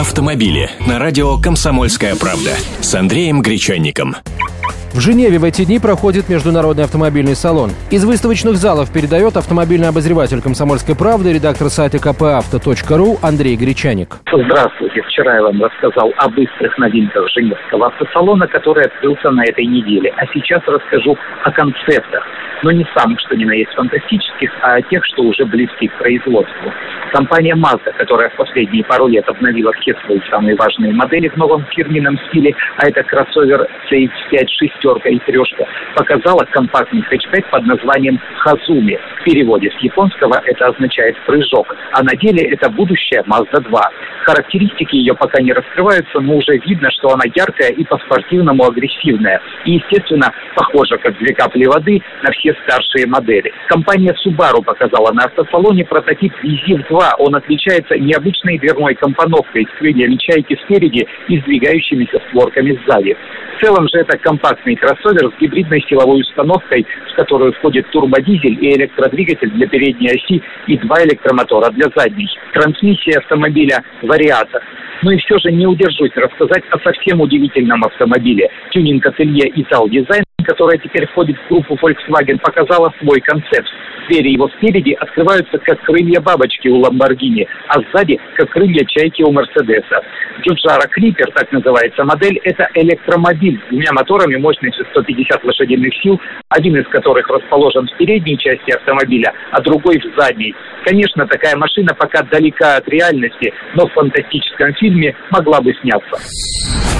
Автомобили на радио «Комсомольская правда» с Андреем Гречанником. В Женеве в эти дни проходит международный автомобильный салон. Из выставочных залов передает автомобильный обозреватель «Комсомольской правды», редактор сайта kpauto.ru Андрей Гречаник. Здравствуйте. Вчера я вам рассказал о быстрых новинках Женевского автосалона, который открылся на этой неделе. А сейчас расскажу о концептах. Но не самых, что ни на есть фантастических, а тех, что уже близки к производству. Компания Mazda, которая в последние пару лет обновила все свои самые важные модели в новом фирменном стиле, а это кроссовер CX-5 шестерка и трешка, показала компактный хэтчбэк под названием Хазуми. В переводе с японского это означает «прыжок», а на деле это будущее Mazda 2. Характеристики ее пока не раскрываются, но уже видно, что она яркая и по-спортивному агрессивная. И, естественно, похожа, как две капли воды, на все старшие модели. Компания Subaru показала на автосалоне прототип Vizir 2. Он отличается необычной дверной компоновкой с крыльями чайки спереди и сдвигающимися створками сзади. В целом же это компактный кроссовер с гибридной силовой установкой, в которую входит турбодизель и электродвигатель для передней оси и два электромотора для задней. Трансмиссия автомобиля «Вариатор». Ну и все же не удержусь рассказать о совсем удивительном автомобиле. Тюнинг-ателье «Итал Дизайн» которая теперь входит в группу Volkswagen, показала свой концепт. Двери его спереди открываются как крылья бабочки у Ламборгини, а сзади как крылья чайки у Мерседеса. Джуджара Клипер, так называется модель, это электромобиль с двумя моторами мощностью 150 лошадиных сил, один из которых расположен в передней части автомобиля, а другой в задней. Конечно, такая машина пока далека от реальности, но в фантастическом фильме могла бы сняться.